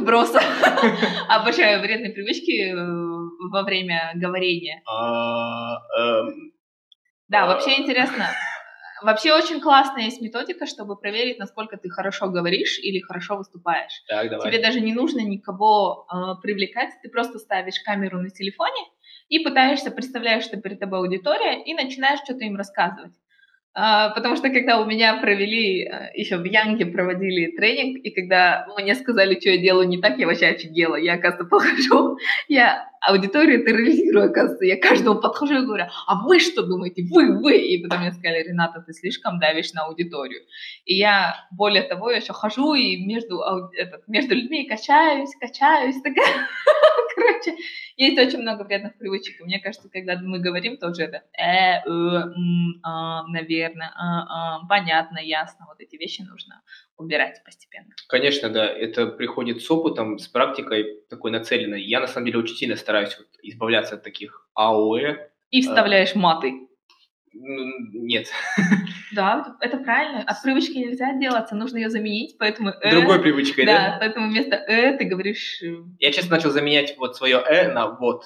вбросы. Обожаю вредные привычки э, во время говорения. А, эм, Да, вообще интересно. Вообще очень классная есть методика, чтобы проверить, насколько ты хорошо говоришь или хорошо выступаешь. Так, давай. Тебе даже не нужно никого э, привлекать, ты просто ставишь камеру на телефоне и пытаешься, представляешь, что перед тобой аудитория, и начинаешь что-то им рассказывать. А, потому что когда у меня провели, э, еще в Янге проводили тренинг, и когда мне сказали, что я делаю не так, я вообще офигела. Я, оказывается, подхожу, я аудиторию терроризирую, оказывается. Я каждому подхожу и говорю, а вы что думаете? Вы, вы! И потом мне сказали, Рената, ты слишком давишь на аудиторию. И я, более того, еще хожу и между, этот, между людьми качаюсь, качаюсь. Такая. Короче, есть очень много вредных привычек. И мне кажется, когда мы говорим, тоже это э, э, м, а, наверное, а, а, понятно, ясно. Вот эти вещи нужно убирать постепенно. Конечно, да, это приходит с опытом, с практикой такой нацеленной. Я, на самом деле, очень сильно стараюсь вот избавляться от таких АОЭ. И вставляешь маты. Нет, Да, это правильно. От привычки нельзя отделаться, нужно ее заменить, поэтому э, другой привычкой, да, да? поэтому вместо э ты говоришь э, Я, честно, начал заменять вот свое «э» на «вот».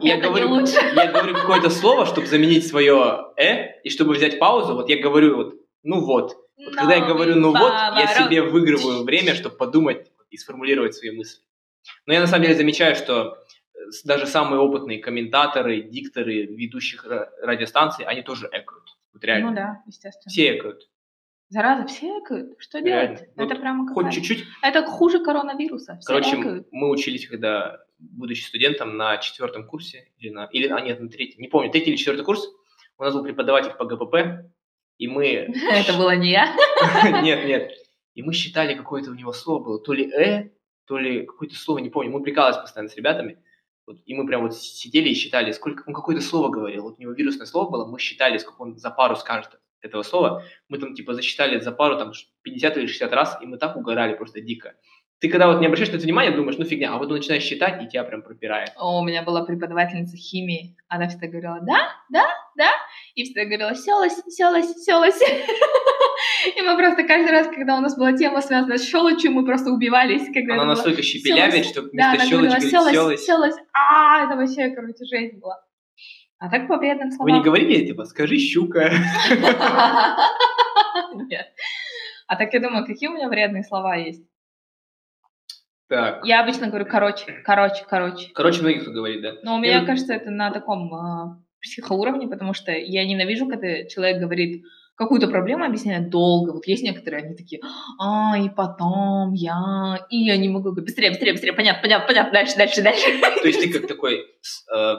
Я Это говорю, лучше. я говорю какое-то слово, чтобы заменить свое «э», и чтобы взять паузу, вот я говорю вот «ну вот». Вот когда я говорю «ну вот», я себе выигрываю время, чтобы подумать и сформулировать свои мысли. Но я на самом деле замечаю, что даже самые опытные комментаторы, дикторы ведущих ра- радиостанций, они тоже экают. Вот реально. Ну да, естественно. Все экают. Зараза, все экают. Что Реально. делать? Вот это прямо Хоть какая- чуть-чуть. Это хуже коронавируса. Все Короче, экают. мы учились, когда, будучи студентом, на четвертом курсе, или на, или, а нет, на третьем, не помню, третий или четвертый курс, у нас был преподаватель по ГПП, и мы... Это было не я. Нет, нет. И мы считали, какое-то у него слово было, то ли «э», то ли какое-то слово, не помню. Мы прикалывались постоянно с ребятами, вот, и мы прям вот сидели и считали, сколько он какое-то слово говорил. Вот у него вирусное слово было, мы считали, сколько он за пару скажет этого слова. Мы там типа засчитали за пару там 50 или 60 раз, и мы так угорали просто дико. Ты когда вот не обращаешь на это внимание, думаешь, ну фигня, а вот начинаешь считать, и тебя прям пропирает. О, у меня была преподавательница химии. Она всегда говорила, да, да, да. И всегда говорила, селась, селась, селась. И мы просто каждый раз, когда у нас была тема связана с щелочью, мы просто убивались. Когда Она настолько щепелявит, что вместо говорит селась, «селась». А, это вообще, короче, жизнь была. А так по Вы словам. не говорили, типа, скажи щука. Нет. А так я думаю, какие у меня вредные слова есть? Так. Я обычно говорю короче, короче, короче. Короче, многие кто говорит, да. Но у меня кажется, это на таком э, психоуровне, потому что я ненавижу, когда человек говорит какую-то проблему, объясняет долго. Вот есть некоторые, они такие, а, и потом я, и я не могу быстрее, быстрее, быстрее, понятно, понятно, понятно, дальше, дальше, дальше. То есть ты как такой э,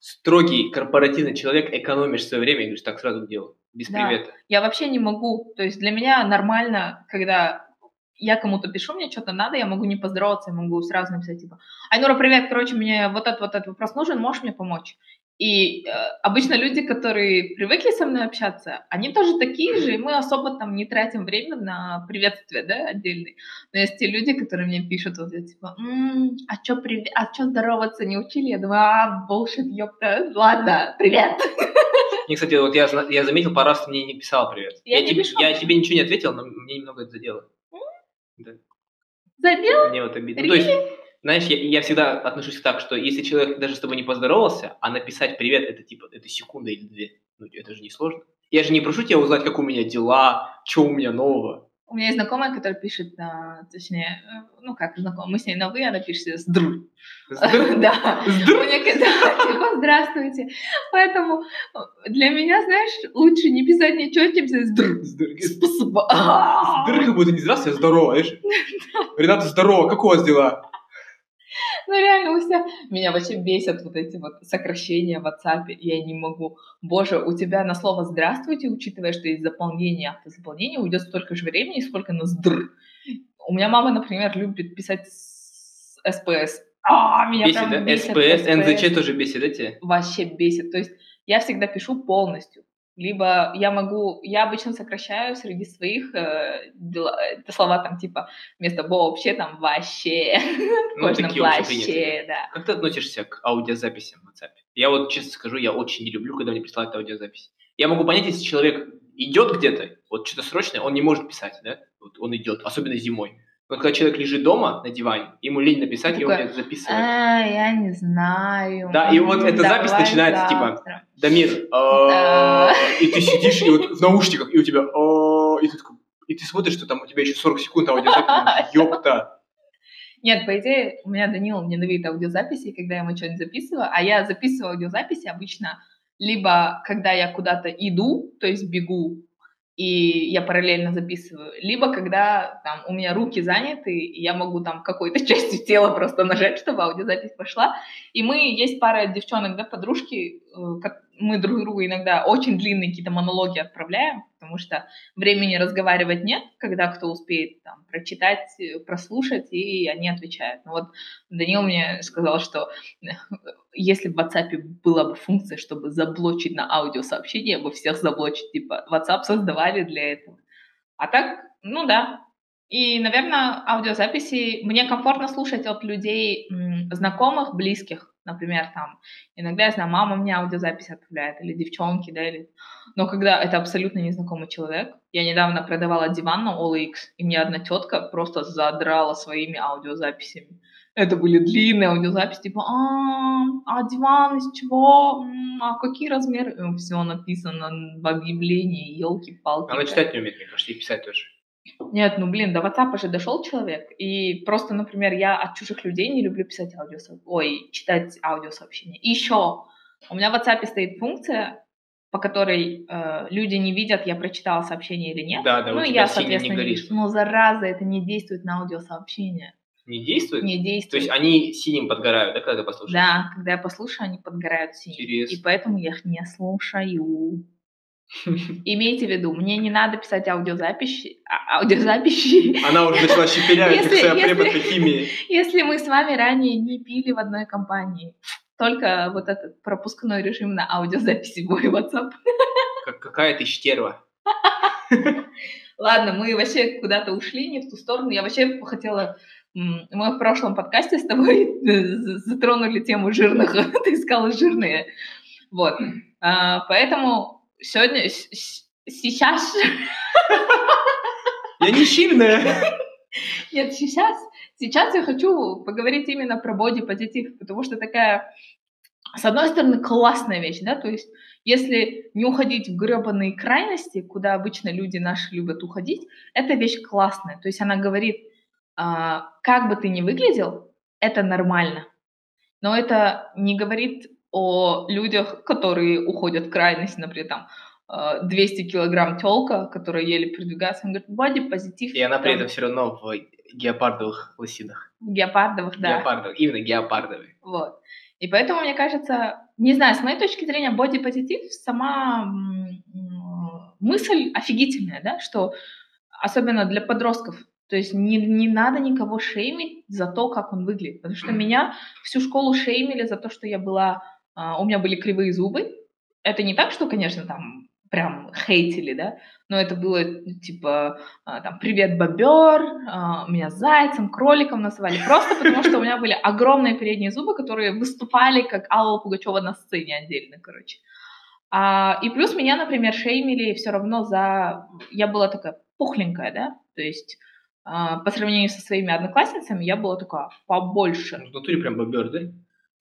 строгий корпоративный человек экономишь свое время и говоришь, так, сразу к делу, без Да. привета. Я вообще не могу, то есть для меня нормально, когда я кому-то пишу, мне что-то надо, я могу не поздороваться, я могу сразу написать, типа, Айнура, привет, короче, мне вот этот, вот этот вопрос нужен, можешь мне помочь? И э, обычно люди, которые привыкли со мной общаться, они тоже такие же, и мы особо там не тратим время на приветствие, да, отдельный. Но есть те люди, которые мне пишут, вот, я, типа, «М, а чё, привет, а чё здороваться не учили? Я думаю, а, bullshit, ёпта, ладно, привет. Мне, кстати, вот я, я заметил, пару раз ты мне не писал привет. Я не тебе, пишу. я тебе ничего не ответил, но мне немного это задело. Да, Задел? мне вот обидно. Ну, то есть, знаешь, я, я всегда отношусь так, что если человек даже с тобой не поздоровался, а написать привет, это типа, это секунда или две. Ну, это же не сложно. Я же не прошу тебя узнать, как у меня дела, что у меня нового. У меня есть знакомая, которая пишет, на, точнее, э, ну как знакомая, мы с ней на вы, она пишет «здр». Здр- Да. здр- Мне типа «здравствуйте». Поэтому э, для меня, знаешь, лучше не писать ничего, чем писать «здр». здр- Спасибо. Здр, как будто не здравствуй, а здорово, знаешь? Рената, здорово, как у вас дела? Ну реально, у себя... Меня вообще бесят вот эти вот сокращения в WhatsApp. Я не могу. Боже, у тебя на слово «здравствуйте», учитывая, что есть заполнение, автозаполнение, уйдет столько же времени, сколько на «здр». У меня мама, например, любит писать СПС. А, меня Бесит, прям да? бесит СПС, НЗЧ тоже бесит, да, тебя? Вообще бесит. То есть я всегда пишу полностью. Либо я могу, я обычно сокращаю среди своих э, дела- это слова там типа вместо вообще там вообще, Ну, такие да. Как ты относишься к аудиозаписям в WhatsApp? Я вот честно скажу, я очень не люблю, когда мне присылают аудиозапись. Я могу понять, если человек идет где-то, вот что-то срочное, он не может писать, да? Вот он идет, особенно зимой. Вот когда человек лежит дома на диване, ему лень написать, и он записывает. А, я не знаю. Да, и вот эта запись начинается, типа, завтра. Дамир, Да. а, и ты сидишь, и вот в наушниках, и у тебя, а, и ты такой, и ты смотришь, что там у тебя еще 40 секунд аудиозаписи, ёпта. Нет, по идее, у меня Данил ненавидит аудиозаписи, когда я ему что-нибудь записываю, а я записываю аудиозаписи обычно либо когда я куда-то иду, то есть бегу, и я параллельно записываю, либо когда там у меня руки заняты, и я могу там какой-то частью тела просто нажать, чтобы аудиозапись пошла. И мы, есть пара девчонок, да, подружки, э, мы друг другу иногда очень длинные какие-то монологи отправляем, потому что времени разговаривать нет, когда кто успеет там прочитать, э, прослушать, и они отвечают. Ну вот Данил мне сказал, что э, если в WhatsApp была бы функция, чтобы заблочить на аудиосообщение, бы всех заблочить, типа WhatsApp создавали для этого. А так, ну да. И, наверное, аудиозаписи мне комфортно слушать от людей знакомых, близких. Например, там, иногда, я знаю, мама мне аудиозапись отправляет, или девчонки, да, или... Но когда это абсолютно незнакомый человек, я недавно продавала диван на OLX, и мне одна тетка просто задрала своими аудиозаписями. Это были длинные аудиозаписи, типа, а, а диван из чего? А какие размеры? Все написано в объявлении, елки-палки. Она читать не умеет, мне кажется, и писать тоже. Нет, ну блин, до WhatsApp же дошел человек, и просто, например, я от чужих людей не люблю писать аудиосо... ой, читать аудиосообщения. И еще у меня в WhatsApp стоит функция, по которой э, люди не видят, я прочитала сообщение или нет. Да, да, ну у тебя я, не соответственно, не горит. вижу. Но зараза, это не действует на аудиосообщения. Не действует? Не То действует. есть они синим подгорают, да, когда ты послушаешь? Да, когда я послушаю, они подгорают синим. Интересно. И поэтому я их не слушаю. Имейте в виду, мне не надо писать аудиозаписи, а- аудиозаписи, Она уже начала щепелявить, как Если- своя преподка химии. если мы с вами ранее не пили в одной компании. Только вот этот пропускной режим на аудиозаписи в мой WhatsApp. Как, какая ты стерва. Ладно, мы вообще куда-то ушли, не в ту сторону. Я вообще хотела... Мы в прошлом подкасте с тобой затронули тему жирных. Ты искала жирные. Вот. А, Поэтому сегодня... Сейчас... Я не сильная. Нет, сейчас, сейчас я хочу поговорить именно про бодипозитив, потому что такая, с одной стороны, классная вещь, да, то есть если не уходить в гребаные крайности, куда обычно люди наши любят уходить, эта вещь классная, то есть она говорит, а, как бы ты ни выглядел, это нормально, но это не говорит о людях, которые уходят в крайность, например, там, а, 200 килограмм телка, которая еле передвигается, он говорит, бодипозитив. И она при этом все равно в геопардовых лосинах. Геопардовых, да. Геопардовых, именно геопардовые. Вот. И поэтому, мне кажется, не знаю, с моей точки зрения, бодипозитив сама мысль офигительная, да, что особенно для подростков, то есть не, не надо никого шеймить за то, как он выглядит. Потому что меня всю школу шеймили за то, что я была... а, у меня были кривые зубы. Это не так, что, конечно, там прям хейтили, да, но это было типа а, там «Привет, бобер», а, меня зайцем, кроликом называли, просто потому что у меня были огромные передние зубы, которые выступали как Алла Пугачева на сцене отдельно, короче. А, и плюс меня, например, шеймили все равно за... Я была такая пухленькая, да, то есть а, по сравнению со своими одноклассницами я была такая побольше. В натуре прям бобер, да?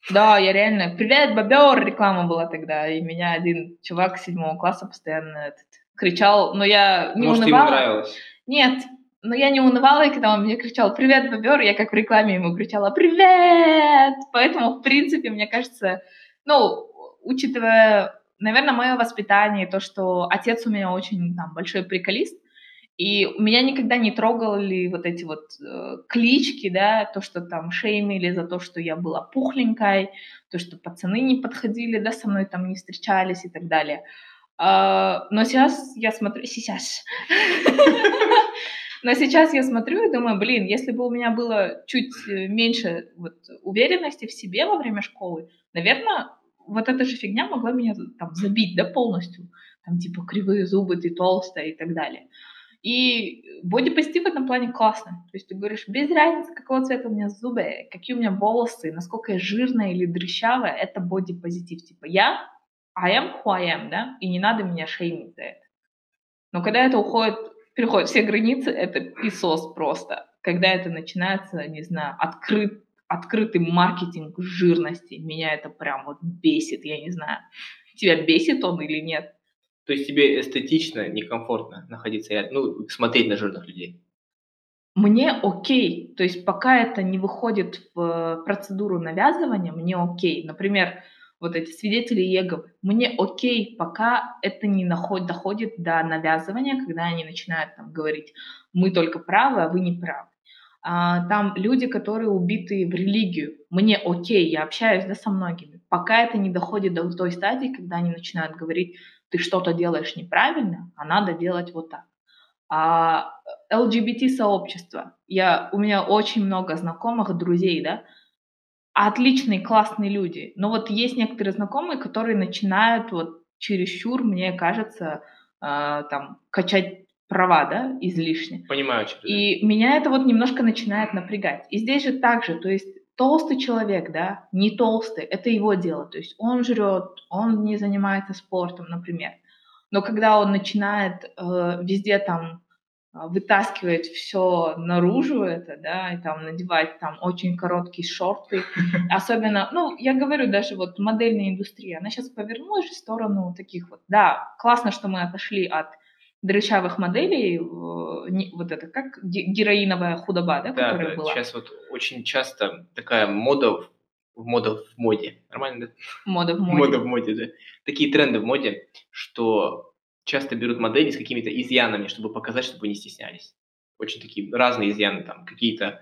Да, я реально... Привет, бобер! Реклама была тогда. И меня один чувак седьмого класса постоянно этот, кричал, но я не Может, ему унывала. нравилось. Нет, но я не унывала, и когда он мне кричал «Привет, бобер!», я как в рекламе ему кричала «Привет!». Поэтому, в принципе, мне кажется, ну, учитывая, наверное, мое воспитание, то, что отец у меня очень там, большой приколист, и меня никогда не трогали вот эти вот э, клички, да, то, что там шеймили за то, что я была пухленькой, то, что пацаны не подходили, да, со мной там не встречались и так далее. А, но сейчас я смотрю... Сейчас. Но сейчас я смотрю и думаю, блин, если бы у меня было чуть э, меньше вот, уверенности в себе во время школы, наверное, вот эта же фигня могла меня там забить, да, полностью. Там типа кривые зубы, ты толстая и так далее. И бодипозитив в этом плане классно. То есть ты говоришь, без разницы, какого цвета у меня зубы, какие у меня волосы, насколько я жирная или дрыщавая, это бодипозитив. Типа я I am who I am, да, и не надо меня шеймить за это. Но когда это уходит, переходит все границы, это писос просто. когда это начинается, не знаю, открыт, открытый маркетинг жирности, меня это прям вот бесит, я не знаю, тебя бесит он или нет. То есть тебе эстетично некомфортно находиться, ну, смотреть на жирных людей? Мне окей, то есть пока это не выходит в процедуру навязывания, мне окей. Например, вот эти свидетели Еговы. Мне окей, пока это не наход, доходит до навязывания, когда они начинают там говорить, мы только правы, а вы не правы. А, там люди, которые убиты в религию. Мне окей, я общаюсь да, со многими. Пока это не доходит до той стадии, когда они начинают говорить, ты что-то делаешь неправильно, а надо делать вот так. А LGBT-сообщество. Я, у меня очень много знакомых, друзей, да, отличные, классные люди. Но вот есть некоторые знакомые, которые начинают вот чересчур, мне кажется, э, там, качать права, да, излишне. Понимаю. Что и меня это вот немножко начинает напрягать. И здесь же также, то есть толстый человек, да, не толстый, это его дело. То есть он жрет, он не занимается спортом, например. Но когда он начинает э, везде там а, вытаскивать все наружу это, да, и там надевать там очень короткие шорты. Особенно, ну, я говорю, даже вот модельная индустрия, она сейчас повернулась в сторону таких вот, да, классно, что мы отошли от дрычавых моделей, вот это как героиновая худоба, да, да которая да, была. сейчас вот очень часто такая мода в, мода в моде, нормально, да? Мода в моде. Мода в моде, да. Такие тренды в моде, что часто берут модели с какими-то изъянами, чтобы показать, чтобы не стеснялись. Очень такие разные изъяны, там какие-то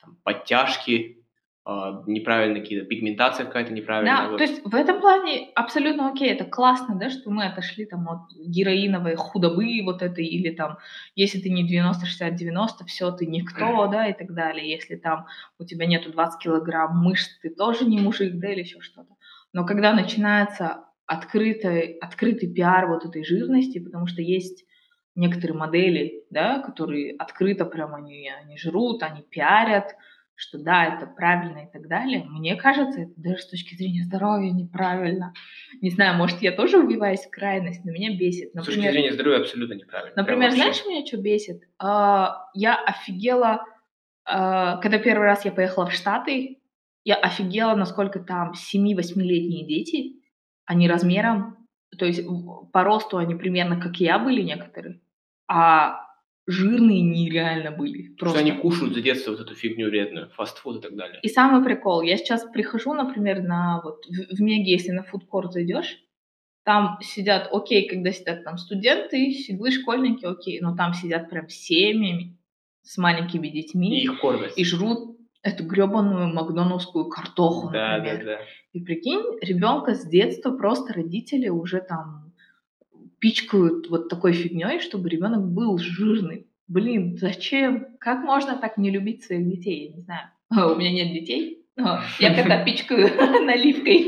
там, подтяжки, э, неправильно какие-то, пигментация какая-то неправильная. Да, вот. то есть в этом плане абсолютно окей, это классно, да, что мы отошли там от героиновой худобы вот этой, или там, если ты не 90-60-90, все, ты никто, да, и так далее. Если там у тебя нету 20 килограмм мышц, ты тоже не мужик, да, или еще что-то. Но когда начинается открытый, открытый пиар вот этой жирности, потому что есть некоторые модели, да, которые открыто прям они, они жрут, они пиарят, что да, это правильно и так далее. Мне кажется, это даже с точки зрения здоровья неправильно. Не знаю, может, я тоже убиваюсь в крайность, но меня бесит. Например, с точки зрения здоровья абсолютно неправильно. Например, знаешь, меня что бесит? А, я офигела, а, когда первый раз я поехала в Штаты, я офигела, насколько там 7-8-летние дети они размером, то есть по росту они примерно как я были некоторые, а жирные нереально были. Просто. Что они кушают за детство вот эту фигню вредную, фастфуд и так далее. И самый прикол, я сейчас прихожу, например, на вот в, в Меге, если на фудкорт зайдешь, там сидят, окей, когда сидят там студенты, сиглы, школьники, окей, но там сидят прям семьями с маленькими детьми. И их кормят. И жрут эту гребаную макдоновскую картоху, да, например. Да, да. И прикинь, ребенка с детства просто родители уже там пичкают вот такой фигней, чтобы ребенок был жирный. Блин, зачем? Как можно так не любить своих детей? Я не знаю. У меня нет детей, но я когда пичкаю наливкой.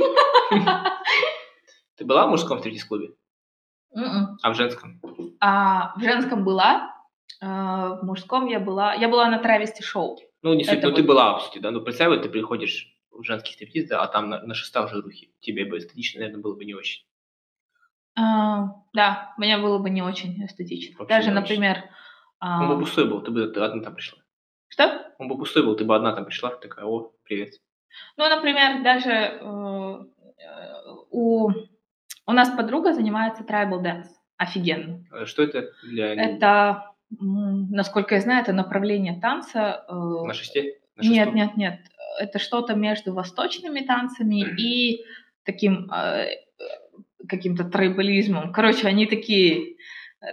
Ты была в мужском стриптиз-клубе? М-м. А в женском? А, в женском была, а, в мужском я была. Я была на травести шоу. Ну, не суть, но вот... ты была, кстати, да? Ну, представь, ты приходишь в женский стриптиз, да, а там на, на шестах жирухи. Тебе бы эстетично, наверное, было бы не очень. А, да, мне было бы не очень эстетично. Вообще Даже, например... А... Он бы пустой был, ты бы ты одна там пришла. Что? Он бы пустой был, ты бы одна там пришла, такая, о, привет. Ну, например, даже э, у, у нас подруга занимается tribal dance. Офигенно. Э, что это для... Это насколько я знаю, это направление танца. Э, на шесте? На нет, нет, нет. Это что-то между восточными танцами и таким э, каким-то трайбализмом. Короче, они такие...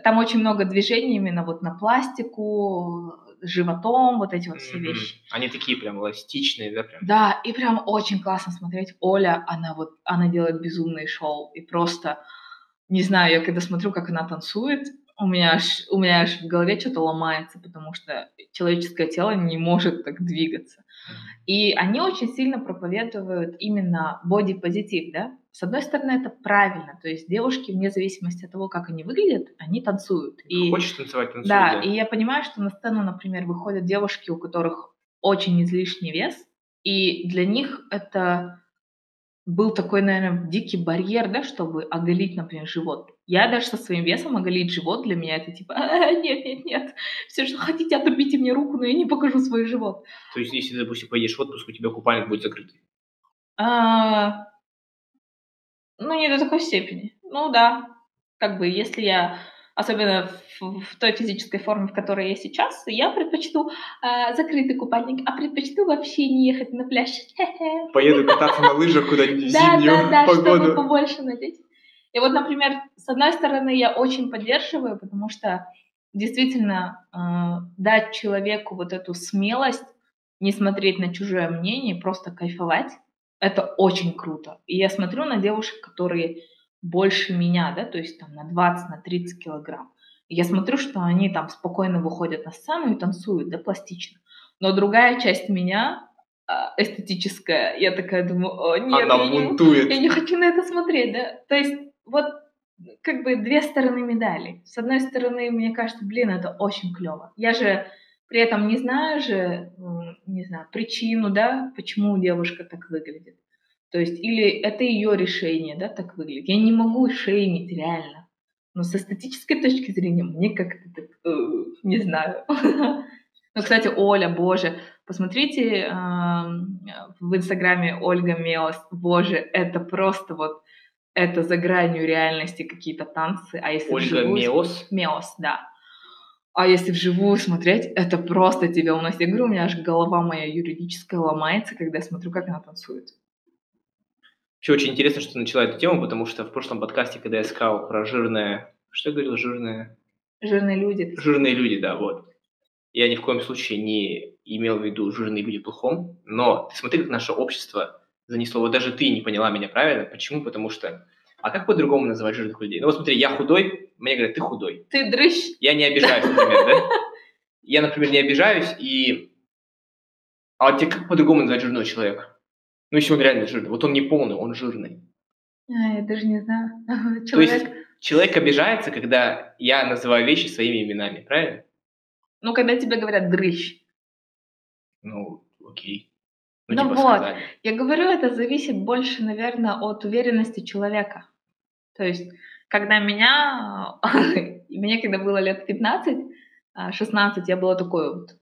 Там очень много движений именно вот на пластику, животом, вот эти вот все вещи. Они такие прям эластичные, да? Прям? Да, и прям очень классно смотреть. Оля, она вот, она делает безумный шоу, и просто, не знаю, я когда смотрю, как она танцует, у меня аж, у меня аж в голове что-то ломается, потому что человеческое тело не может так двигаться. И они очень сильно проповедуют именно бодипозитив, да? С одной стороны, это правильно, то есть девушки, вне зависимости от того, как они выглядят, они танцуют. И, Хочешь танцевать, танцуй. Да, да, и я понимаю, что на сцену, например, выходят девушки, у которых очень излишний вес, и для них это был такой, наверное, дикий барьер, да, чтобы оголить, например, живот. Я даже со своим весом оголить живот для меня это типа, «А, нет, нет, нет, все, что хотите, отрубите мне руку, но я не покажу свой живот. То есть, если, допустим, поедешь в отпуск, у тебя купальник будет закрытый? А, ну, не до такой степени. Ну, да. Как бы, если я особенно в, в той физической форме, в которой я сейчас, я предпочту э, закрытый купальник, а предпочту вообще не ехать на пляж. Поеду кататься на лыжах куда-нибудь в Да, зимнюю да, да, погоду. чтобы побольше надеть. И вот, например, с одной стороны, я очень поддерживаю, потому что действительно э, дать человеку вот эту смелость, не смотреть на чужое мнение, просто кайфовать, это очень круто. И я смотрю на девушек, которые больше меня, да, то есть там на 20, на 30 килограмм. Я смотрю, что они там спокойно выходят на сцену и танцуют, да, пластично. Но другая часть меня, а, эстетическая, я такая думаю, о, нет, Она я не, я не хочу на это смотреть, да. То есть вот как бы две стороны медали. С одной стороны, мне кажется, блин, это очень клево. Я же при этом не знаю же, не знаю, причину, да, почему девушка так выглядит. То есть, или это ее решение, да, так выглядит. Я не могу шеймить реально. Но с эстетической точки зрения мне как-то так, э, не знаю. Ну, кстати, Оля, боже, посмотрите эм, в инстаграме Ольга Меос, боже, это просто вот, это за гранью реальности какие-то танцы. А если Ольга вживую- Меос. Меос, да. А если вживую смотреть, это просто тебя уносит. Я говорю, у меня аж голова моя юридическая ломается, когда я смотрю, как она танцует. Вообще очень интересно, что ты начала эту тему, потому что в прошлом подкасте, когда я сказал про жирное... Что я говорил? Жирное... Жирные люди. Жирные люди, да, вот. Я ни в коем случае не имел в виду жирные люди плохом, но ты смотри, как наше общество занесло. Вот даже ты не поняла меня правильно. Почему? Потому что... А как по-другому называть жирных людей? Ну вот смотри, я худой, мне говорят, ты худой. Ты дрыщ. Я не обижаюсь, например, да? Я, например, не обижаюсь, и... А вот тебе как по-другому назвать жирного человека? Ну, если он реально жирный. Вот он не полный, он жирный. А, я даже не знаю. То есть Человек. человек обижается, когда я называю вещи своими именами, правильно? Ну, когда тебе говорят дрыщ. Ну, окей. Ну, Ну типа вот. сказали. Я говорю, это зависит больше, наверное, от уверенности человека. То есть, когда меня, мне когда было лет 15, а, 16, я была такой вот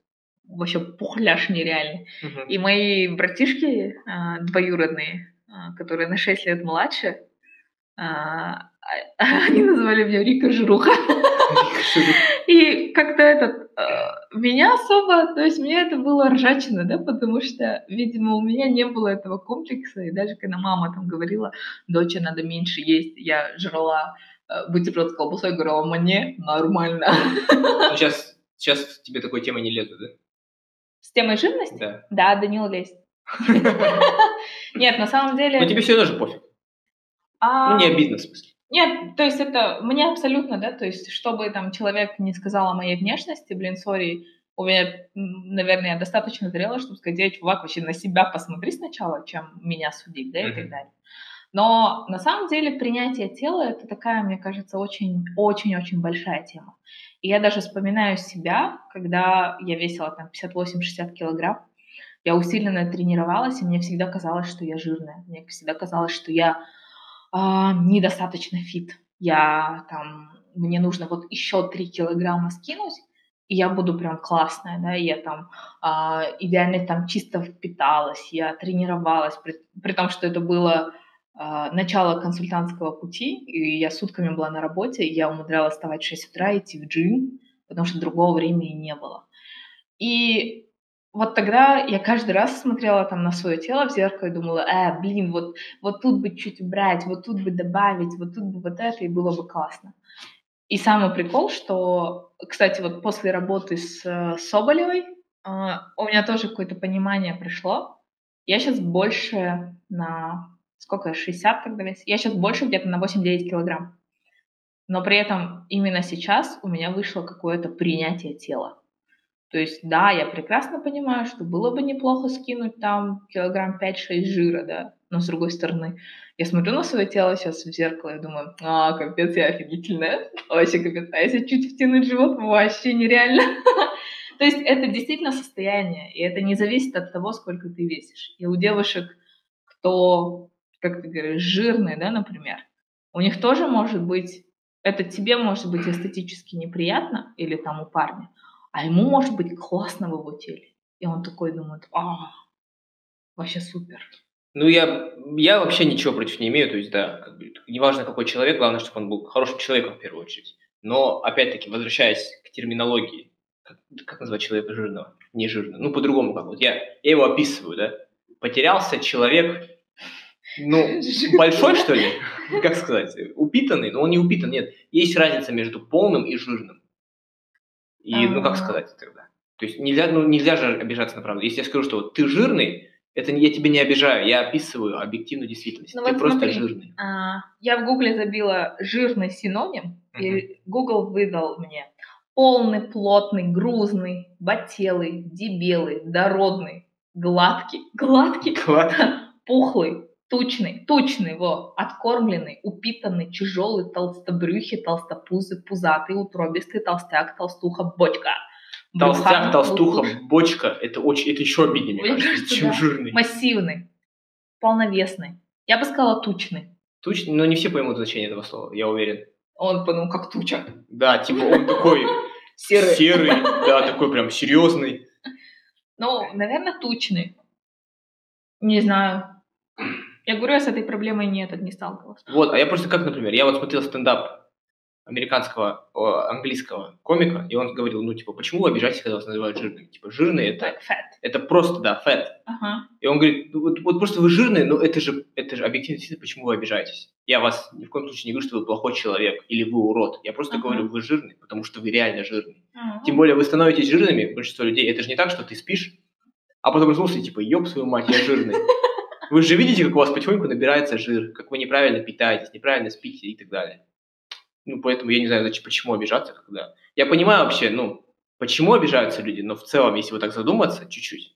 вообще пухляш нереальный. Мгм. И мои братишки а, двоюродные, а, которые на 6 лет младше, а, они называли меня Рика Жируха. И как-то этот, э, меня особо, то есть мне это было ржачно, да, потому что, видимо, у меня не было этого комплекса, и даже когда мама там говорила, доча, надо меньше есть, я жрала э, бутерброд с колбасой, говорила, мне нормально. Ну, сейчас, сейчас тебе такой темы не лезут, да? С темой жирности? Да. Да, Данил лезть. Нет, на самом деле... Но тебе все равно же пофиг. а, Ну, не обидно, в смысле. Нет, то есть это мне абсолютно, да, то есть чтобы там человек не сказал о моей внешности, блин, сори, у меня, наверное, я достаточно зрела, чтобы сказать, чувак, вообще на себя посмотри сначала, чем меня судить, да, и так далее. Но на самом деле принятие тела это такая, мне кажется, очень-очень-очень большая тема. И я даже вспоминаю себя, когда я весила там 58-60 килограмм, я усиленно тренировалась, и мне всегда казалось, что я жирная. Мне всегда казалось, что я а, недостаточно фит. Я там, мне нужно вот еще 3 килограмма скинуть, и я буду прям классная, да, я там а, идеально там чисто впиталась, я тренировалась, при, при том, что это было начало консультантского пути, и я сутками была на работе, и я умудрялась вставать в 6 утра, идти в джим, потому что другого времени не было. И вот тогда я каждый раз смотрела там на свое тело в зеркало и думала, э, блин, вот, вот тут бы чуть убрать, вот тут бы добавить, вот тут бы вот это, и было бы классно. И самый прикол, что, кстати, вот после работы с э, Соболевой а, у меня тоже какое-то понимание пришло. Я сейчас больше на... Сколько я? 60 тогда вес? Я сейчас больше где-то на 8-9 килограмм. Но при этом именно сейчас у меня вышло какое-то принятие тела. То есть, да, я прекрасно понимаю, что было бы неплохо скинуть там килограмм 5-6 жира, да, но с другой стороны, я смотрю на свое тело сейчас в зеркало и думаю, а, капец, я офигительная, вообще капец, а если чуть втянуть живот, вообще нереально. То есть это действительно состояние, и это не зависит от того, сколько ты весишь. И у девушек, кто как ты говоришь, жирный, да, например, у них тоже может быть, это тебе может быть эстетически неприятно, или там у парня, а ему может быть классно в его теле. И он такой думает, а, вообще супер. Ну, я, я вообще ничего против не имею, то есть, да, как бы, неважно, какой человек, главное, чтобы он был хорошим человеком в первую очередь. Но, опять-таки, возвращаясь к терминологии, как, как назвать человека жирного? Не жирного. Ну, по-другому как. Вот я, я его описываю, да. Потерялся человек, ну, большой, что ли? Как сказать? Упитанный, но он не упитан, нет. Есть разница между полным и жирным. И, ну, как сказать тогда? То есть нельзя, ну, нельзя же обижаться на правду. Если я скажу, что вот ты жирный, это я тебя не обижаю, я описываю объективную действительность. Ну, ты вот просто смотри, жирный. А, я в Гугле забила жирный синоним, uh-huh. и Google выдал мне полный, плотный, грузный, бателый, дебелый, дородный, гладкий, гладкий, гладкий. пухлый, тучный, тучный, во, откормленный, упитанный, тяжелый, толстобрюхий, толстопузый, пузатый, утробистый, толстяк, толстуха, бочка – Толстяк, толстуха, бочка, это очень, это еще обиднее, мне кажется, чем да. жирный. Массивный, полновесный. Я бы сказала тучный. Тучный, но не все поймут значение этого слова, я уверен. Он, ну, как туча. Да, типа он такой серый, серый да, такой прям серьезный. Ну, наверное, тучный. Не знаю. Я говорю, я с этой проблемой нет, не сталкивалась. Вот, а я просто как, например, я вот смотрел стендап американского, английского комика, и он говорил, ну, типа, почему вы обижаетесь, когда вас называют жирным? Типа, жирный это... Like fat. Это просто, да, fat. Uh-huh. И он говорит, ну, вот, вот просто вы жирные, но это же, это же объективно действительно, почему вы обижаетесь? Я вас ни в коем случае не говорю, что вы плохой человек или вы урод. Я просто uh-huh. говорю, вы жирный, потому что вы реально жирный. Uh-huh. Тем более вы становитесь жирными, большинство людей. Это же не так, что ты спишь, а потом проснулся и типа, ёб свою мать, я жирный. Вы же видите, как у вас потихоньку набирается жир, как вы неправильно питаетесь, неправильно спите и так далее. Ну, поэтому я не знаю, зачем, почему обижаться, когда... Я понимаю вообще, ну, почему обижаются люди, но в целом, если вот так задуматься чуть-чуть,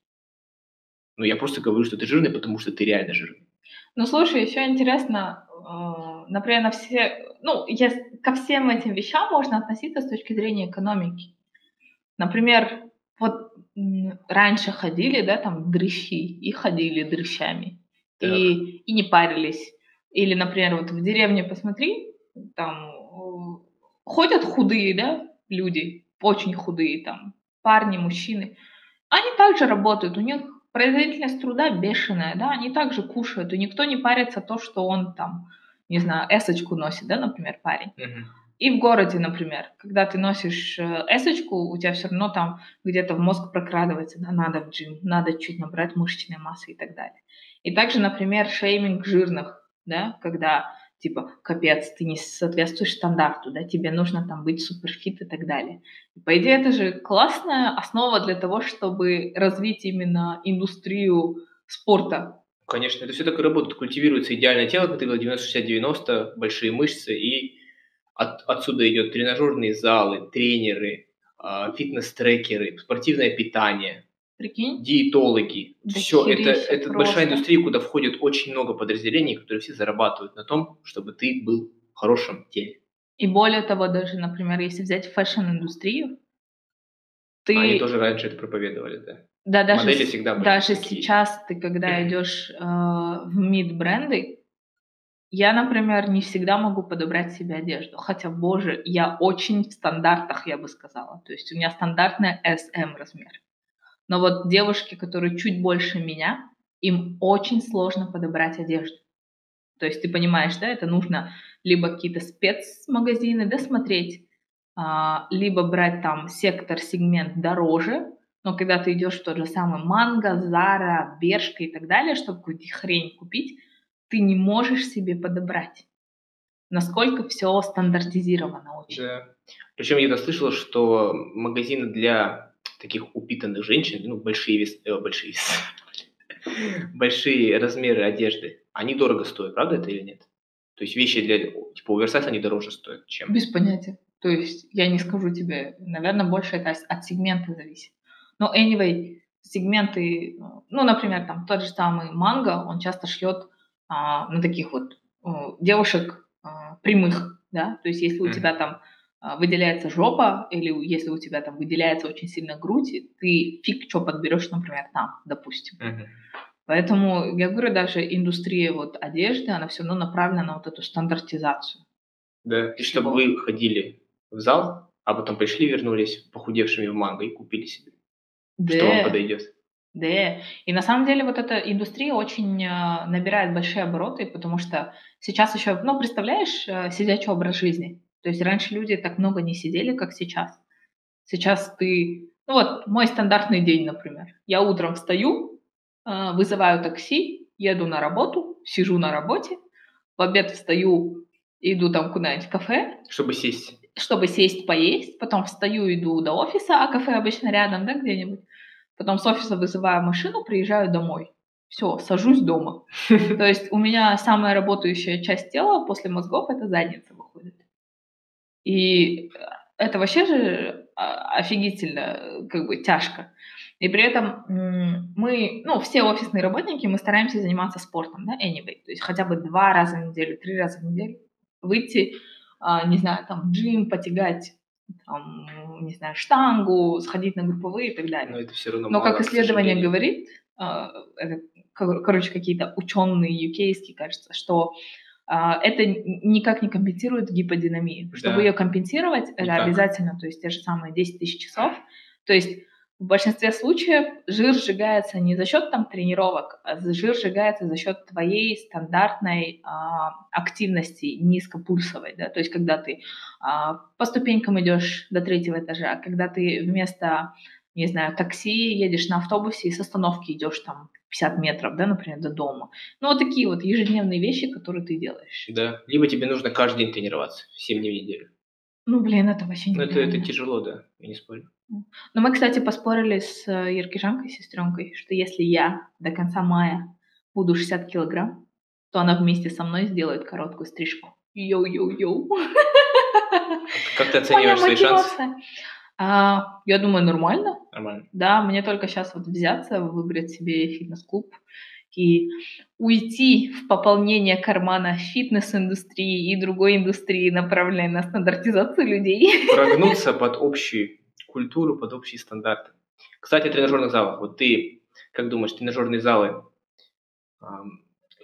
ну, я просто говорю, что ты жирный, потому что ты реально жирный. Ну, слушай, еще интересно, э, например, на все... Ну, я, ко всем этим вещам можно относиться с точки зрения экономики. Например, вот раньше ходили, да, там, дрыщи, и ходили дрыщами, и, и не парились. Или, например, вот в деревне посмотри, там ходят худые, да, люди, очень худые там, парни, мужчины, они также работают, у них производительность труда бешеная, да, они также кушают, и никто не парится то, что он там, не знаю, эсочку носит, да, например, парень. Uh-huh. И в городе, например, когда ты носишь э, эсочку, у тебя все равно там где-то в мозг прокрадывается, да, надо в джим, надо чуть набрать мышечной массы и так далее. И также, например, шейминг жирных, да, когда типа, капец, ты не соответствуешь стандарту, да, тебе нужно там быть суперфит и так далее. И, по идее, это же классная основа для того, чтобы развить именно индустрию спорта. Конечно, это все так и работает. Культивируется идеальное тело, как ты говорил, 90-60-90, большие мышцы, и от, отсюда идет тренажерные залы, тренеры, а, фитнес-трекеры, спортивное питание, Прикинь? диетологи. Да все, это, это большая индустрия, куда входит очень много подразделений, которые все зарабатывают на том, чтобы ты был в хорошем теле. И более того, даже, например, если взять fashion-индустрию, ты... Они тоже раньше это проповедовали, да? Да, даже, Модели всегда были даже такие. сейчас ты, когда идешь э, в mid-бренды, я, например, не всегда могу подобрать себе одежду. Хотя, боже, я очень в стандартах, я бы сказала. То есть у меня стандартная SM размер. Но вот девушки, которые чуть больше меня, им очень сложно подобрать одежду. То есть ты понимаешь, да, это нужно либо какие-то спецмагазины досмотреть, а, либо брать там сектор, сегмент дороже, но когда ты идешь в тот же самый Манго, Зара, Бершка и так далее, чтобы какую-то хрень купить, ты не можешь себе подобрать. Насколько все стандартизировано очень. Да. Причем я слышал, что магазины для таких упитанных женщин, ну, большие вес, э, большие вес, большие размеры одежды, они дорого стоят, правда это или нет? То есть вещи для, типа, оверсайз, они дороже стоят, чем... Без понятия. То есть я не скажу тебе, наверное, больше это от сегмента зависит. Но anyway, сегменты, ну, например, там тот же самый манго, он часто шлет а, на таких вот а, девушек а, прямых, да, то есть если у mm-hmm. тебя там выделяется жопа, или если у тебя там выделяется очень сильно грудь, ты фиг что подберешь, например, там, допустим. Uh-huh. Поэтому я говорю, даже индустрия вот одежды, она все равно направлена на вот эту стандартизацию. Да, и чтобы вы ходили в зал, а потом пришли, вернулись похудевшими в манго и купили себе, Да. что вам подойдет. Да, и на самом деле вот эта индустрия очень э, набирает большие обороты, потому что сейчас еще, ну, представляешь, э, сидячий образ жизни. То есть раньше люди так много не сидели, как сейчас. Сейчас ты, ну вот, мой стандартный день, например. Я утром встаю, э, вызываю такси, еду на работу, сижу на работе, в обед встаю, иду там куда-нибудь в кафе, Чтобы сесть. чтобы сесть поесть, потом встаю, иду до офиса, а кафе обычно рядом, да, где-нибудь. Потом с офиса вызываю машину, приезжаю домой. Все, сажусь дома. То есть у меня самая работающая часть тела после мозгов это задница выходит. И это вообще же а, офигительно, э, как бы тяжко. И при этом мы, ну, все офисные работники, мы стараемся заниматься спортом, да, anyway. То есть хотя бы два раза в неделю, три раза в неделю выйти, а, не знаю, там, в джим, потягать, там, не знаю, штангу, сходить на групповые и так далее. Но это все равно Но мало, как исследование говорит, а, это, кор- короче, какие-то ученые UK, кажется, что это н- никак не компенсирует гиподинамию. Чтобы Да. ее компенсировать, это обязательно, то есть те же самые 10 тысяч часов. То есть в большинстве случаев жир сжигается не за счет там тренировок, а жир сжигается за счет твоей стандартной а, активности низкопульсовой, да, то есть когда ты а, по ступенькам идешь до третьего этажа, когда ты вместо не знаю, такси, едешь на автобусе и с остановки идешь там 50 метров, да, например, до дома. Ну, вот такие вот ежедневные вещи, которые ты делаешь. Да. Либо тебе нужно каждый день тренироваться, 7 дней в неделю. Ну, блин, это вообще Ну, не это, это тяжело, да, я не спорю. Но мы, кстати, поспорили с э, Еркижанкой, сестренкой, что если я до конца мая буду 60 килограмм, то она вместе со мной сделает короткую стрижку. Yo-yo-yo. Как ты оцениваешь свои шансы? А, я думаю, нормально. Нормально. Да, мне только сейчас вот взяться, выбрать себе фитнес-клуб и уйти в пополнение кармана фитнес-индустрии и другой индустрии, направленной на стандартизацию людей. Прогнуться под общую культуру, под общие стандарты. Кстати, о тренажерных залах. Вот ты, как думаешь, тренажерные залы?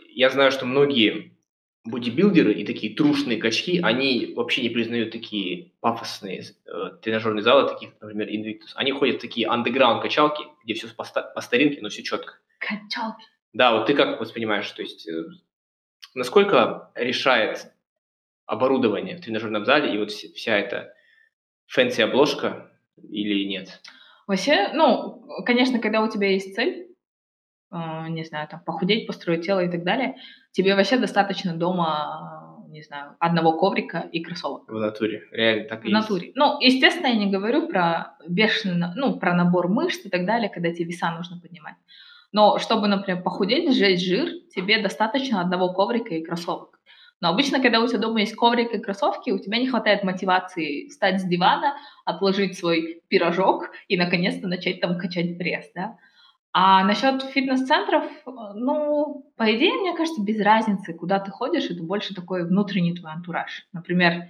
Я знаю, что многие бодибилдеры и такие трушные качки, они вообще не признают такие пафосные э, тренажерные залы, таких, например, Invictus. Они ходят в такие андеграунд качалки, где все по, ста- по старинке, но все четко. Качалки. Да, вот ты как воспринимаешь, то есть э, насколько решает оборудование в тренажерном зале и вот вс- вся эта fancy обложка или нет? Вообще, ну, конечно, когда у тебя есть цель, не знаю, там, похудеть, построить тело и так далее, тебе вообще достаточно дома, э, не знаю, одного коврика и кроссовок. В натуре, реально так и В есть. натуре. Ну, естественно, я не говорю про бешеный, ну, про набор мышц и так далее, когда тебе веса нужно поднимать. Но чтобы, например, похудеть, сжечь жир, тебе достаточно одного коврика и кроссовок. Но обычно, когда у тебя дома есть коврик и кроссовки, у тебя не хватает мотивации встать с дивана, отложить свой пирожок и, наконец-то, начать там качать пресс, да. А насчет фитнес-центров, э, ну, по идее, мне кажется, без разницы, куда ты ходишь, это больше такой внутренний твой антураж. Например,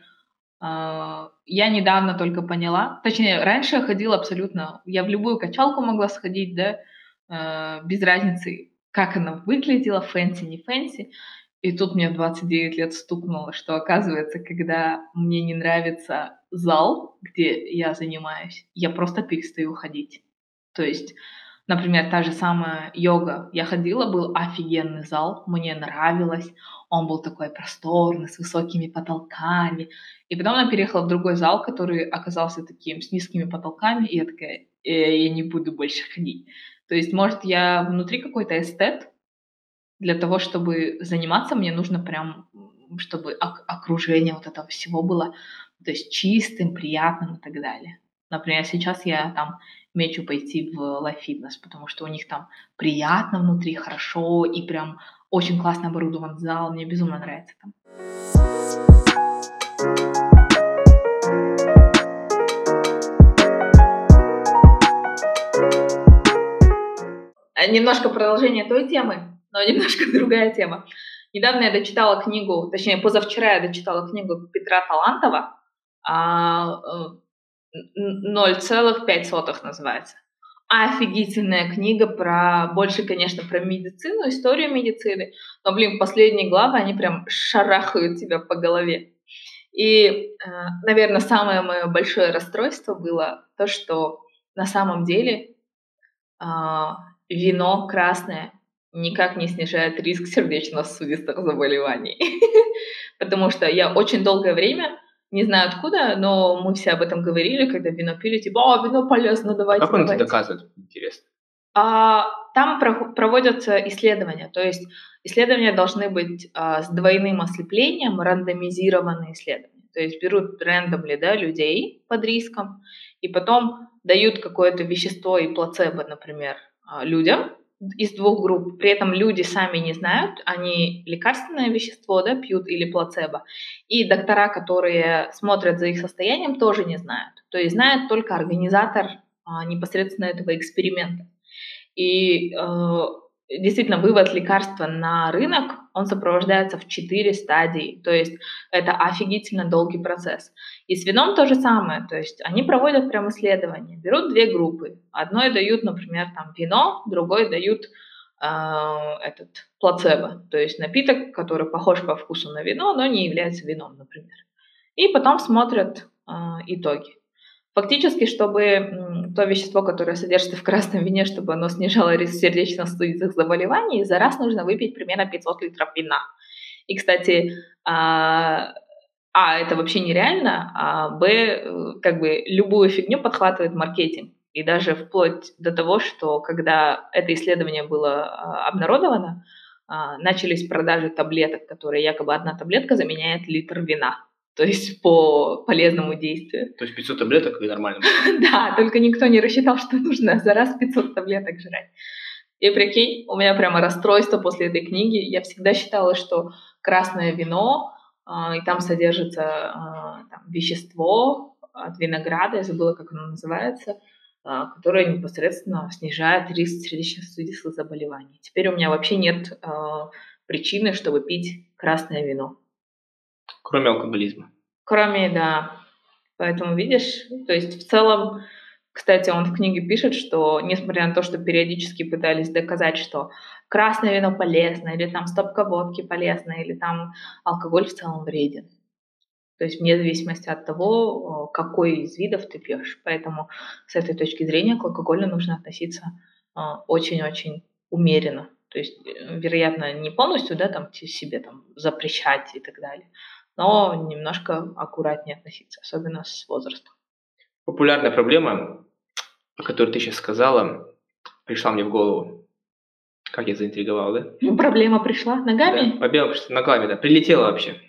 а, я недавно только поняла, точнее, раньше я ходила абсолютно, я в любую качалку могла сходить, да, э, без разницы, как она выглядела, fancy, не fancy. И тут мне в 29 лет стукнуло, что оказывается, когда мне не нравится зал, где я занимаюсь, я просто перестаю ходить. То есть, например, та же самая йога. Я ходила, был офигенный зал, мне нравилось. Он был такой просторный, с высокими потолками. И потом она переехала в другой зал, который оказался таким, с низкими потолками, и я такая, «Э, я не буду больше ходить. То есть, может, я внутри какой-то эстет, для того, чтобы заниматься, мне нужно прям, чтобы ок- окружение вот этого всего было, то есть чистым, приятным и так далее. Например, сейчас я там мечу пойти в Fitness, потому что у них там приятно внутри, хорошо, и прям очень классно оборудован зал, мне безумно нравится там. Э, Немножко продолжение той темы, но немножко другая тема. Недавно я дочитала книгу, точнее, позавчера я дочитала книгу Петра Талантова а, э, 0,5 называется. офигительная книга про, больше, конечно, про медицину, историю медицины, но, блин, последние главы, они прям шарахают тебя по голове. И, э, наверное, самое мое большое расстройство было то, что на самом деле а, вино красное никак не снижает риск сердечно-сосудистых заболеваний. Потому что я очень долгое время, не знаю откуда, но мы все об этом говорили, когда вино пили, типа, о, вино полезно, давайте, Как он это давайте». доказывает, интересно? А, там про- проводятся исследования, то есть исследования должны быть а, с двойным ослеплением, рандомизированные исследования. То есть берут рандомли да, людей под риском, и потом дают какое-то вещество и плацебо, например, а, людям из двух групп. При этом люди сами не знают, они лекарственное вещество да, пьют или плацебо. И доктора, которые смотрят за их состоянием, тоже не знают. То есть знает только организатор а, непосредственно этого эксперимента. И э, действительно, вывод лекарства на рынок, он сопровождается в четыре стадии. То есть это офигительно долгий процесс. И с вином то же самое. То есть они проводят прям исследования. Берут две группы. Одной дают, например, там вино, другой дают э, этот плацебо. То есть напиток, который похож по вкусу на вино, но не является вином, например. И потом смотрят э, итоги. Фактически, чтобы то вещество, которое содержится в красном вине, чтобы оно снижало риск сердечно-сосудистых заболеваний, за раз нужно выпить примерно 500 литров вина. И, кстати, а, а, это вообще нереально, а б, э, как бы любую фигню подхватывает маркетинг. И даже вплоть до того, что когда это исследование было а, обнародовано, а, начались продажи таблеток, которые якобы одна таблетка заменяет литр вина. То есть по полезному действию. То есть 500 таблеток и нормально. Да, только никто не рассчитал, что нужно за раз 500 таблеток жрать. И прикинь, у меня прямо расстройство после этой книги. Я всегда считала, что красное вино, а, и там содержится а, там, вещество от винограда, я забыла, как оно называется, а, которое непосредственно снижает риск сердечно-сосудистых заболеваний. Теперь у меня вообще нет причины, чтобы пить красное вино. Кроме алкоголизма. Кроме, да. Поэтому, видишь, то есть в целом, кстати, он в книге пишет, что несмотря на то, что периодически пытались доказать, что красное вино полезно, или там стопка водки полезна, или там алкоголь в целом вреден. То есть вне зависимости от того, какой из видов ты пьешь. Поэтому с этой точки зрения к алкоголю нужно относиться а, очень-очень умеренно. То есть, э, вероятно, не полностью, да, там себе там запрещать и так далее, но немножко аккуратнее относиться, особенно с возрастом. Популярная проблема, о которой ты сейчас сказала, пришла мне в голову. Как я заинтриговал, да? Ну, проблема пришла ногами? Да, проблема пришла ногами, да. Прилетела вообще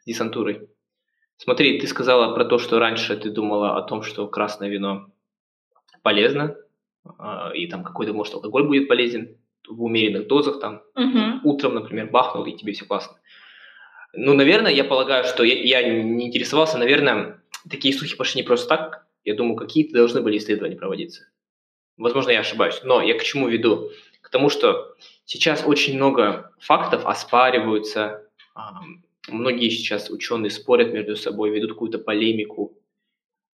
с десантурой. Смотри, ты сказала про то, что раньше ты думала о том, что красное вино полезно, а, и там какой-то, может, алкоголь будет полезен в умеренных дозах, там, Мгм. утром, например, бахнул, и тебе все классно. Ну, наверное, я полагаю, что я, я не интересовался, наверное, такие слухи пошли не просто так. Я думаю, какие-то должны были исследования проводиться. Возможно, я ошибаюсь, но я к чему веду? К тому, что сейчас очень много фактов оспариваются, ам, многие сейчас ученые спорят между собой, ведут какую-то полемику,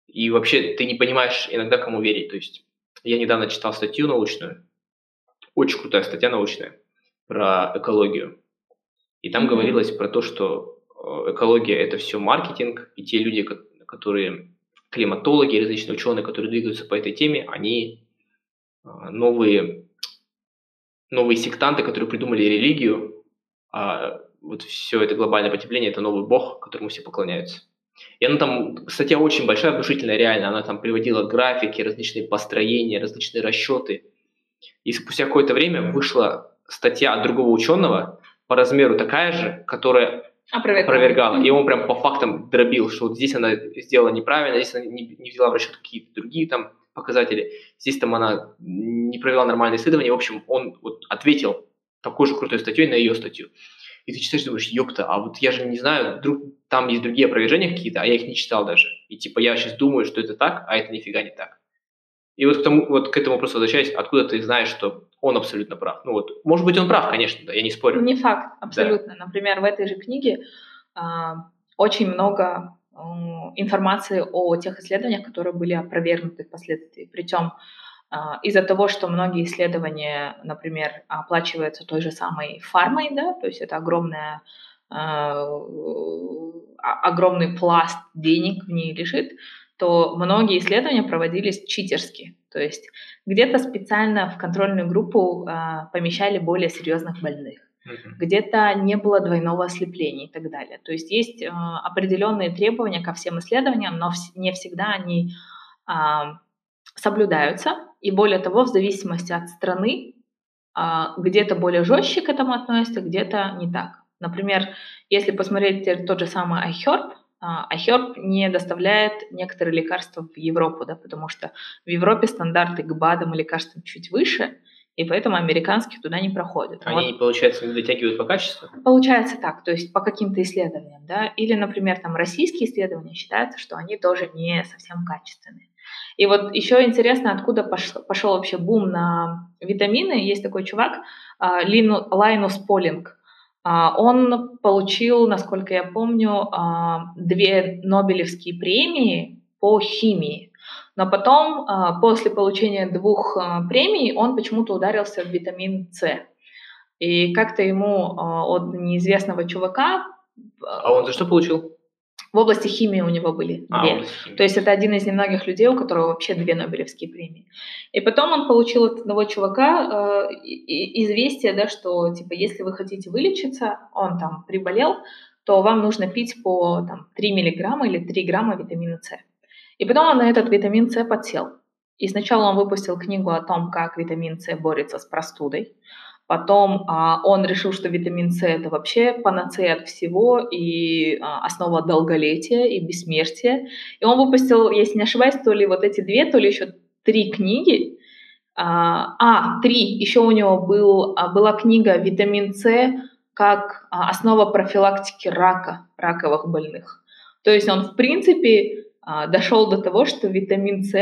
и вообще ты не понимаешь иногда, кому верить. То есть я недавно читал статью научную, очень крутая статья научная про экологию. И там говорилось про то, что э, экология это все маркетинг, и те люди, ко- которые климатологи, различные ученые, которые двигаются по этой теме, они э, новые, новые сектанты, которые придумали религию, а вот все это глобальное потепление это новый бог, которому все поклоняются. И она там, статья очень большая, внушительная, реально, она там приводила графики, различные построения, различные расчеты. И спустя какое-то время вышла статья от другого ученого по размеру такая же, которая Опровергала. опровергала. И он прям по фактам дробил, что вот здесь она сделала неправильно, здесь она не, не взяла в расчет какие-то другие там показатели, здесь там она не провела нормальное исследование. В общем, он вот ответил такой же крутой статьей на ее статью. И ты читаешь, думаешь, ёпта, а вот я же не знаю, вдруг там есть другие опровержения какие-то, а я их не читал даже. И типа я сейчас думаю, что это так, а это нифига не так. И вот к, тому, вот к этому вопросу возвращаясь, откуда ты знаешь, что он абсолютно прав? Ну вот, может быть, он прав, конечно, да, я не спорю. Не факт, абсолютно. Например, в этой же книге а, очень много м, информации о тех исследованиях, которые были опровергнуты впоследствии. Причем а, из-за того, что многие исследования, например, оплачиваются той же самой фармой, да, то есть это огромная а, огромный пласт денег в ней лежит, то многие исследования проводились читерски. То есть где-то специально в контрольную группу э, помещали более серьезных больных, mm-hmm. где-то не было двойного ослепления и так далее. То есть есть э, определенные требования ко всем исследованиям, но вс- не всегда они э, соблюдаются. И более того, в зависимости от страны, э, где-то более жестче к этому относятся, где-то не так. Например, если посмотреть тот же самый iHerb, а Herb не доставляет некоторые лекарства в Европу, да, потому что в Европе стандарты к БАДам и лекарствам чуть выше, и поэтому американские туда не проходят. Они, вот, получается, не дотягивают по качеству? Получается так, то есть по каким-то исследованиям, да, или, например, там российские исследования считаются, что они тоже не совсем качественные. И вот еще интересно, откуда пошел, пошел вообще бум на витамины. Есть такой чувак, а, Лайнус Полинг, а, он получил, насколько я помню, а, две Нобелевские премии по химии. Но потом, а, после получения двух премий, он почему-то ударился в витамин С. И как-то ему от неизвестного чувака... А он за что получил? В области химии у него были а, две. То есть это один из немногих людей, у которого вообще две Нобелевские премии. И потом он получил от одного чувака э, известие, да, что типа если вы хотите вылечиться, он там приболел, то вам нужно пить по там, 3 миллиграмма или 3 грамма витамина С. И потом он на этот витамин С подсел. И сначала он выпустил книгу о том, как витамин С борется с простудой. Потом а, он решил, что витамин С это вообще панацея от всего и а, основа долголетия и бессмертия. И он выпустил, если не ошибаюсь, то ли вот эти две, то ли еще три книги. А, а три. Еще у него был, а, была книга «Витамин С как а, основа профилактики рака, раковых больных». То есть он, в принципе, а, дошел до того, что витамин С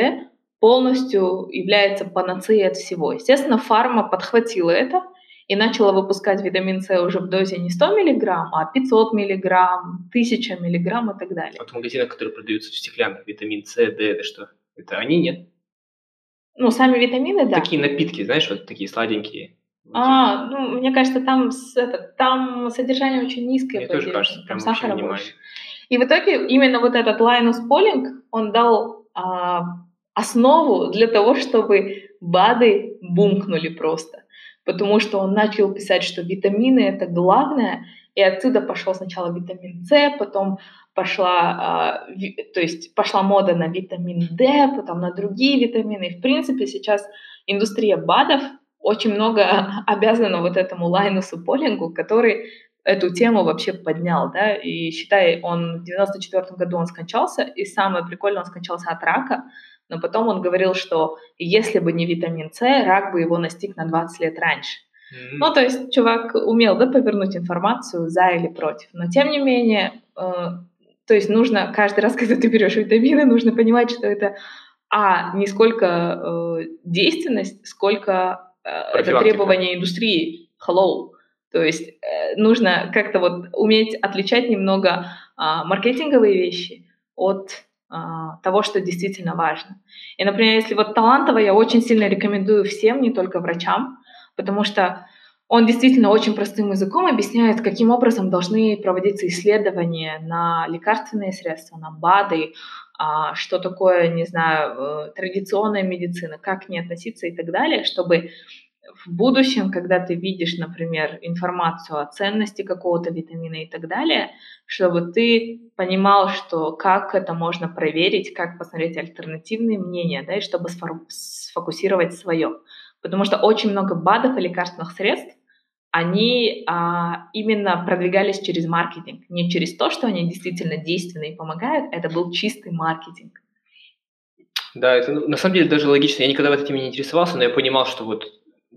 полностью является панацеей от всего. Естественно, фарма подхватила это – и начала выпускать витамин С уже в дозе не 100 миллиграмм, а 500 миллиграмм, 1000 миллиграмм и так далее. Вот в магазинах, которые продаются в стеклянных, витамин С, Д, это что? Это они нет? Ну, сами витамины, да. Такие напитки, знаешь, вот такие сладенькие. А, ну, мне кажется, там, это, там содержание очень низкое. Мне тоже кажется, прям сахара больше. И в итоге именно вот этот Linus Pauling, он дал а, основу для того, чтобы БАДы бумкнули просто потому что он начал писать, что витамины это главное, и отсюда пошел сначала витамин С, потом пошла, э, то есть пошла мода на витамин D, потом на другие витамины. И в принципе сейчас индустрия БАДов очень много обязана вот этому Лайнусу Полингу, который эту тему вообще поднял, да, и считай, он в 94 году он скончался, и самое прикольное, он скончался от рака, но потом он говорил, что если бы не витамин С, рак бы его настиг на 20 лет раньше. Mm-hmm. Ну, то есть чувак умел, да, повернуть информацию за или против. Но тем не менее, э, то есть нужно каждый раз, когда ты берешь витамины, нужно понимать, что это а не сколько э, действенность, сколько э, это требование индустрии. Hello. То есть э, нужно как-то вот уметь отличать немного э, маркетинговые вещи от того, что действительно важно. И, например, если вот талантово, я очень сильно рекомендую всем, не только врачам, потому что он действительно очень простым языком объясняет, каким образом должны проводиться исследования на лекарственные средства, на БАДы, а, что такое, не знаю, э, традиционная медицина, как к ней относиться и так далее, чтобы в будущем, когда ты видишь, например, информацию о ценности какого-то витамина и так далее, чтобы ты понимал, что как это можно проверить, как посмотреть альтернативные мнения, да, и чтобы сфокусировать свое. Потому что очень много БАДов и лекарственных средств, они а, именно продвигались через маркетинг, не через то, что они действительно действенны и помогают, это был чистый маркетинг. Да, это ну, на самом деле даже логично. Я никогда в этой теме не интересовался, но я понимал, что вот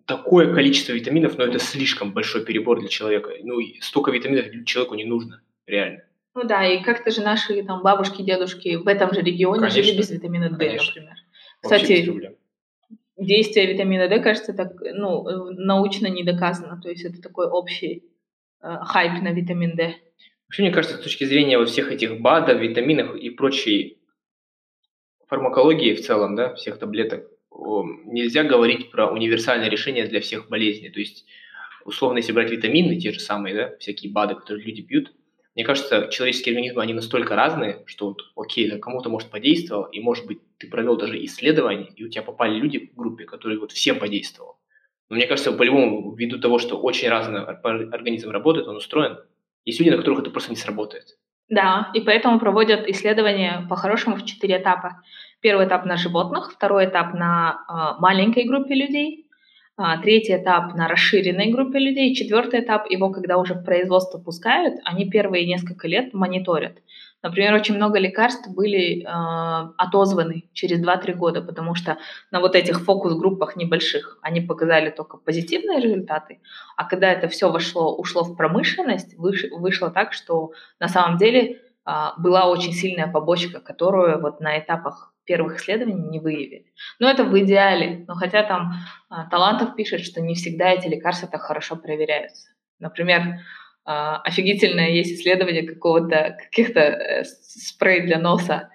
такое количество витаминов, но это слишком большой перебор для человека. Ну, столько витаминов человеку не нужно, реально. Ну да, и как-то же наши там бабушки, дедушки в этом же регионе Конечно. жили без витамина D, Конечно. например. Кстати, действие витамина D, кажется, так, ну, научно не доказано. То есть это такой общий э, хайп на витамин D. Вообще, мне кажется, с точки зрения вот всех этих БАДов, витаминов и прочей фармакологии в целом, да, всех таблеток, нельзя говорить про универсальное решение для всех болезней. То есть, условно, если брать витамины, те же самые, да, всякие БАДы, которые люди пьют, мне кажется, человеческие организмы, они настолько разные, что вот, окей, да, кому-то может подействовал, и может быть ты провел даже исследование, и у тебя попали люди в группе, которые вот всем подействовал. Но мне кажется, по-любому, ввиду того, что очень разный организм работает, он устроен, есть люди, на которых это просто не сработает. Да, и поэтому проводят исследования по-хорошему в четыре этапа. Первый этап на животных, второй этап на э, маленькой группе людей, э, третий этап на расширенной группе людей, четвертый этап его, когда уже в производство пускают, они первые несколько лет мониторят. Например, очень много лекарств были э, отозваны через 2-3 года, потому что на вот этих фокус-группах небольших они показали только позитивные результаты, а когда это все вошло, ушло в промышленность, выш, вышло так, что на самом деле э, была очень сильная побочка, которую вот на этапах первых исследований не выявили. Но это в идеале. Но хотя там э, Талантов пишет, что не всегда эти лекарства так хорошо проверяются. Например, а, офигительное есть исследование какого-то, каких-то э, спрей для носа,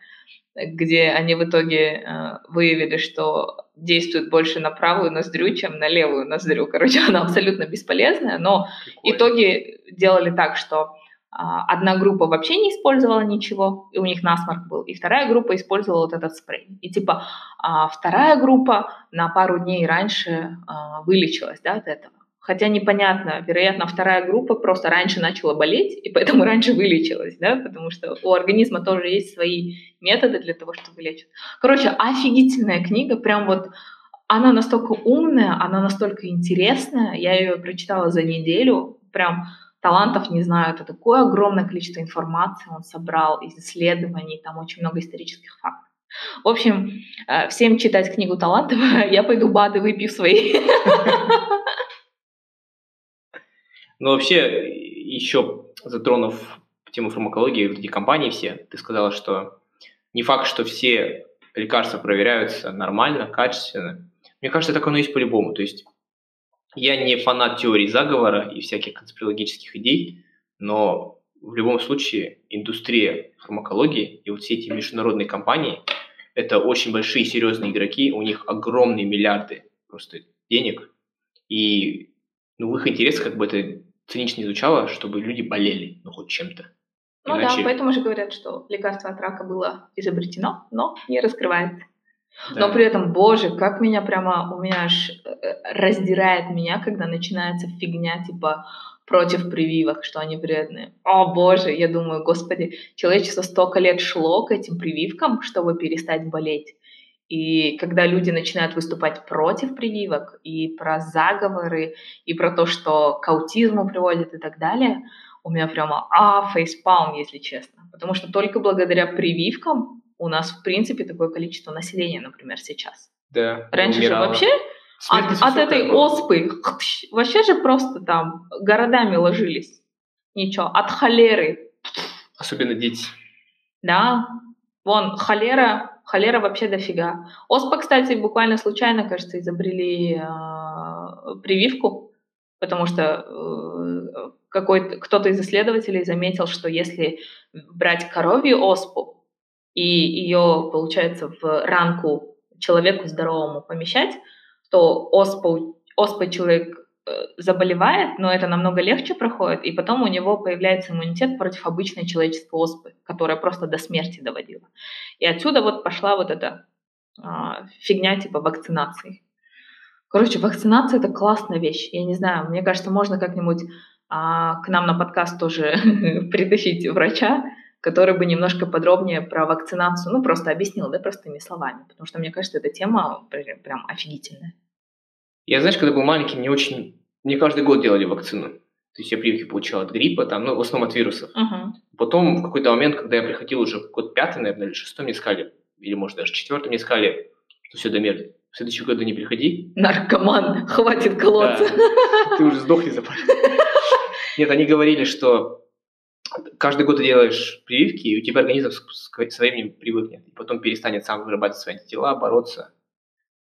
где они в итоге э, выявили, что действует больше на правую ноздрю, чем на левую ноздрю. Короче, она абсолютно бесполезная, но Прикольно. итоги делали так, что а, одна группа вообще не использовала ничего, и у них насморк был, и вторая группа использовала вот этот спрей. И типа а, вторая группа на пару дней раньше а, вылечилась да, от этого. Хотя непонятно, вероятно, вторая группа просто раньше начала болеть, и поэтому раньше вылечилась, да, потому что у организма тоже есть свои методы для того, чтобы вылечить. Короче, офигительная книга, прям вот она настолько умная, она настолько интересная, я ее прочитала за неделю, прям талантов не знаю, это такое огромное количество информации он собрал из исследований, там очень много исторических фактов. В общем, э, всем читать книгу талантов, я пойду БАДы выпью свои. Но вообще, еще затронув тему фармакологии, вот эти компании все, ты сказала, что не факт, что все лекарства проверяются нормально, качественно. Мне кажется, так оно есть по-любому. То есть я не фанат теории заговора и всяких конспирологических идей, но в любом случае индустрия фармакологии и вот все эти международные компании – это очень большие серьезные игроки, у них огромные миллиарды просто денег, и ну, в их интересах как бы это цинично не звучало, чтобы люди болели, ну, хоть чем-то. Ну Иначе... да, поэтому же говорят, что лекарство от рака было изобретено, но не раскрывается. Да. Но при этом, боже, как меня прямо, у меня аж э, раздирает меня, когда начинается фигня, типа, против прививок, что они вредные. О боже, я думаю, господи, человечество столько лет шло к этим прививкам, чтобы перестать болеть. И когда люди начинают выступать против прививок и про заговоры, и про то, что к аутизму приводит и так далее, у меня прямо а, фейспалм, если честно. Потому что только благодаря прививкам у нас, в принципе, такое количество населения, например, сейчас. Да. Раньше же вообще от, от этой оспы вообще же просто там городами ложились. Ничего, от холеры. Особенно дети. Да, вон холера холера вообще дофига. Оспа, кстати, буквально случайно, кажется, изобрели э, прививку, потому что э, какой кто-то из исследователей заметил, что если брать коровью оспу и ее, получается, в ранку человеку здоровому помещать, то оспу, оспой человек Э, заболевает, но это намного легче проходит, и потом у него появляется иммунитет против обычной человеческой оспы, которая просто до смерти доводила. И отсюда вот пошла вот эта а, фигня типа вакцинации. Короче, вакцинация это классная вещь. Я не знаю, мне кажется, можно как-нибудь а, к нам на подкаст тоже притащить врача, который бы немножко подробнее про вакцинацию, ну, просто объяснил, да, простыми словами, потому что мне кажется, эта тема прям офигительная. Я, знаешь, когда был маленький, мне очень... Мне каждый год делали вакцину. То есть я прививки получал от гриппа, там, ну, в основном от вирусов. Uh-huh. Потом в какой-то момент, когда я приходил уже год пятый, наверное, или шестой, мне сказали, или, может, даже четвертый, мне сказали, что все, Дамир, в следующий год не приходи. Наркоман, хватит колоться. Да. Ты уже сдохни за Нет, они говорили, что каждый год ты делаешь прививки, и у тебя организм со временем привыкнет, и потом перестанет сам вырабатывать свои антитела, бороться.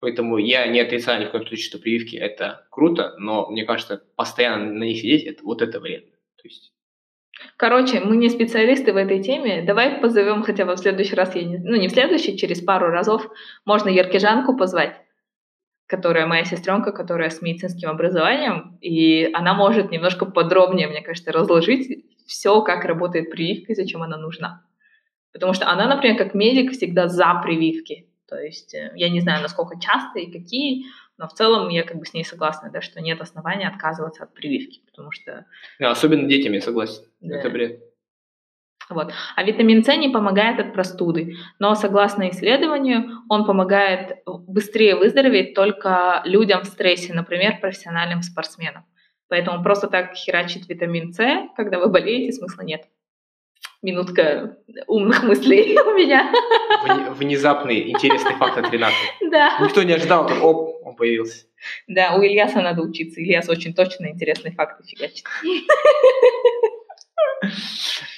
Поэтому я не отрицаю ни в коем случае, что прививки это круто, но мне кажется, постоянно на них сидеть, это, вот это вредно. То есть... Короче, мы не специалисты в этой теме. Давай позовем хотя бы в следующий раз, я не, ну не в следующий, через пару разов можно Еркежанку позвать. Которая моя сестренка, которая с медицинским образованием, и она может немножко подробнее, мне кажется, разложить все, как работает прививка и зачем она нужна. Потому что она, например, как медик всегда за прививки. То есть э, я не знаю, насколько часто и какие, но в целом я как бы с ней согласна, да, что нет основания отказываться от прививки, потому что... Да, особенно детям я согласен. Да. Это бред. Вот. А витамин С не помогает от простуды, но согласно исследованию, он помогает быстрее выздороветь только людям в стрессе, например, профессиональным спортсменам. Поэтому просто так херачить витамин С, когда вы болеете, смысла нет. Минутка умных мыслей у меня. Внезапный интересный факт от Рената. Да. Никто не ожидал, как оп, он появился. Да, у Ильяса надо учиться. Ильяс очень точно интересные факты фигачит.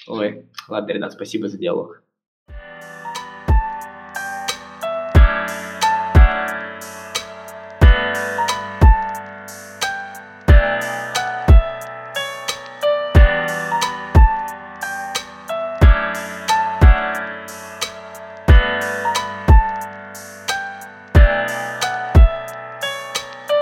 Ой, ладно, Ренат, спасибо за диалог.